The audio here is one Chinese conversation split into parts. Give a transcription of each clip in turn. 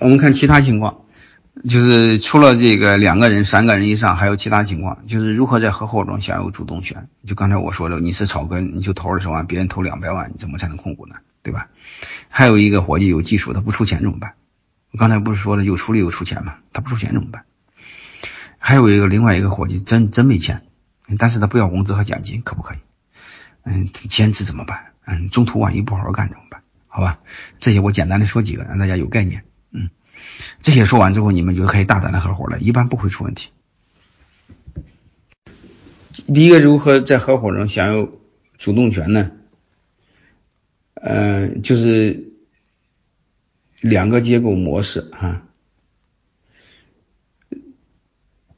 我们看其他情况，就是除了这个两个人、三个人以上，还有其他情况，就是如何在合伙中享有主动权。就刚才我说的，你是草根，你就投二十万，别人投两百万，你怎么才能控股呢？对吧？还有一个伙计有技术，他不出钱怎么办？我刚才不是说了，有出力有出钱吗？他不出钱怎么办？还有一个另外一个伙计真真没钱，但是他不要工资和奖金，可不可以？嗯，兼职怎么办？嗯，中途万一不好好干怎么办？好吧，这些我简单的说几个，让大家有概念。这些说完之后，你们就可以大胆的合伙了，一般不会出问题。第一个，如何在合伙中享有主动权呢？嗯，就是两个结构模式哈。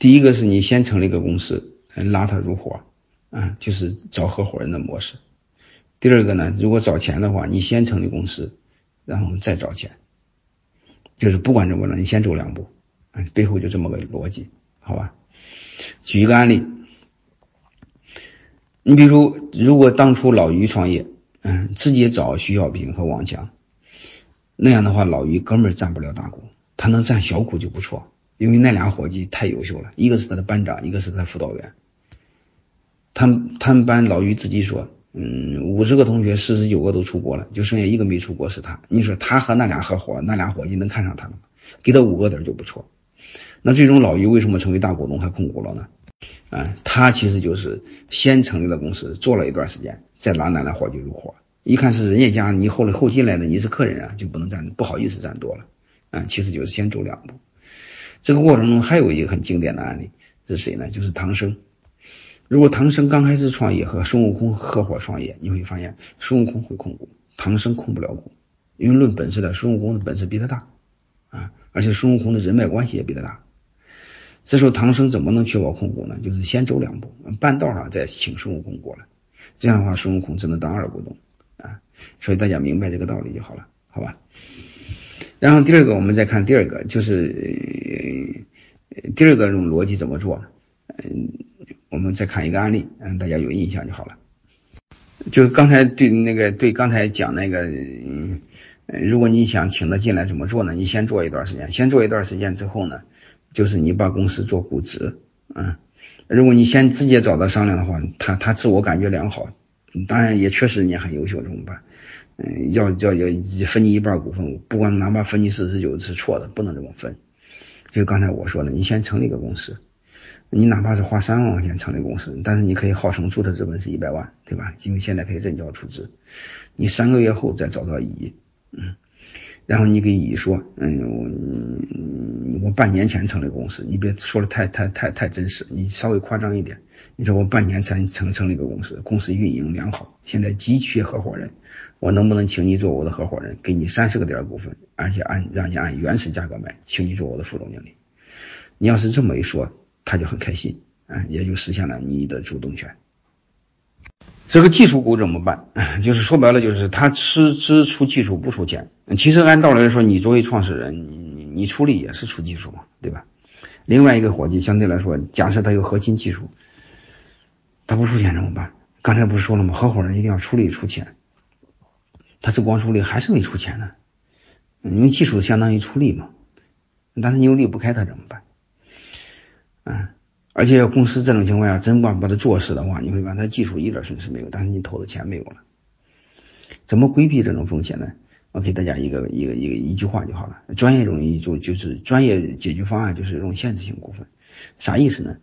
第一个是你先成立一个公司，拉他入伙，啊，就是找合伙人的模式。第二个呢，如果找钱的话，你先成立公司，然后再找钱。就是不管怎么着，你先走两步，嗯，背后就这么个逻辑，好吧？举一个案例，你比如如果当初老于创业，嗯，直接找徐小平和王强，那样的话，老于根本占不了大股，他能占小股就不错，因为那俩伙计太优秀了，一个是他的班长，一个是他的辅导员。他们他们班老于自己说。嗯，五十个同学，四十九个都出国了，就剩下一个没出国，是他。你说他和那俩合伙，那俩伙计能看上他吗？给他五个点就不错。那最终老于为什么成为大股东还控股了呢？啊，他其实就是先成立了公司，做了一段时间，再拿那俩伙计入伙。一看是人家家，你后来后进来的，你是客人啊，就不能占，不好意思占多了。啊，其实就是先走两步。这个过程中还有一个很经典的案例是谁呢？就是唐僧。如果唐僧刚开始创业和孙悟空合伙创业，你会发现孙悟空会控股，唐僧控不了股，因为论本事的，孙悟空的本事比他大啊，而且孙悟空的人脉关系也比他大。这时候唐僧怎么能确保控股呢？就是先走两步，半道上再请孙悟空过来，这样的话孙悟空只能当二股东啊。所以大家明白这个道理就好了，好吧？然后第二个，我们再看第二个，就是第二个这种逻辑怎么做呢？嗯。我们再看一个案例，嗯，大家有印象就好了。就刚才对那个对刚才讲那个，嗯，如果你想请他进来怎么做呢？你先做一段时间，先做一段时间之后呢，就是你把公司做估值，嗯，如果你先直接找他商量的话，他他自我感觉良好，当然也确实你很优秀，怎么办？嗯，要要要分你一半股份，不管哪怕分你四十九是错的，不能这么分。就刚才我说的，你先成立一个公司。你哪怕是花三万块钱成立公司，但是你可以号称注册资本是一百万，对吧？因为现在可以认缴出资。你三个月后再找到乙，嗯，然后你给乙说，嗯，我我半年前成立公司，你别说的太太太太真实，你稍微夸张一点。你说我半年前成成立一个公司，公司运营良好，现在急缺合伙人，我能不能请你做我的合伙人，给你三十个点股份，而且按让你按原始价格买，请你做我的副总经理。你要是这么一说。他就很开心，啊，也就实现了你的主动权。这个技术股怎么办？就是说白了，就是他吃只出技术不出钱。其实按道理来说，你作为创始人，你你你出力也是出技术嘛，对吧？另外一个伙计相对来说，假设他有核心技术，他不出钱怎么办？刚才不是说了吗？合伙人一定要出力出钱。他是光出力还是没出钱呢？因为技术相当于出力嘛，但是你又离不开他怎么办？嗯，而且公司这种情况下，真把把它做死的话，你会发现它技术一点损失没有，但是你投的钱没有了。怎么规避这种风险呢？我给大家一个一个一个一句话就好了。专业容易就就是专业解决方案就是用限制性股份，啥意思呢？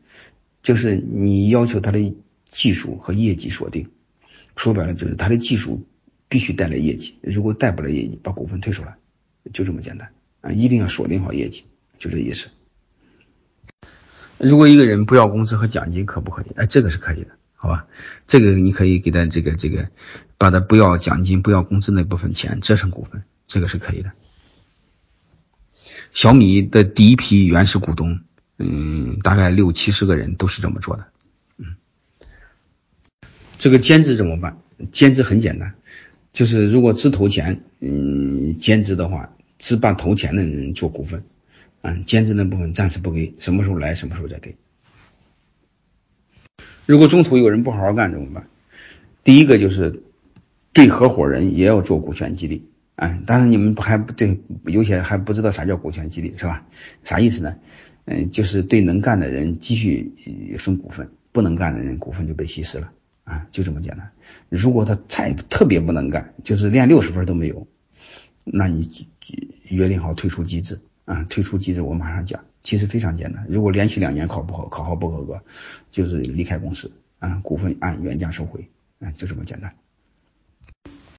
就是你要求他的技术和业绩锁定，说白了就是他的技术必须带来业绩，如果带不来业绩，把股份退出来，就这么简单啊！一定要锁定好业绩，就这意思。如果一个人不要工资和奖金，可不可以？哎，这个是可以的，好吧？这个你可以给他这个这个，把他不要奖金、不要工资那部分钱折成股份，这个是可以的。小米的第一批原始股东，嗯，大概六七十个人都是这么做的，嗯。这个兼职怎么办？兼职很简单，就是如果只投钱，嗯，兼职的话，只把投钱的人做股份。嗯，兼职那部分暂时不给，什么时候来什么时候再给。如果中途有人不好好干怎么办？第一个就是对合伙人也要做股权激励，嗯，当然你们还不对，有些还不知道啥叫股权激励是吧？啥意思呢？嗯，就是对能干的人继续分股份，不能干的人股份就被稀释了啊，就这么简单。如果他太特别不能干，就是连六十分都没有，那你约定好退出机制啊，退出机制我马上讲。其实非常简单，如果连续两年考不好，考核不合格，就是离开公司啊，股份按原价收回，啊，就这么简单。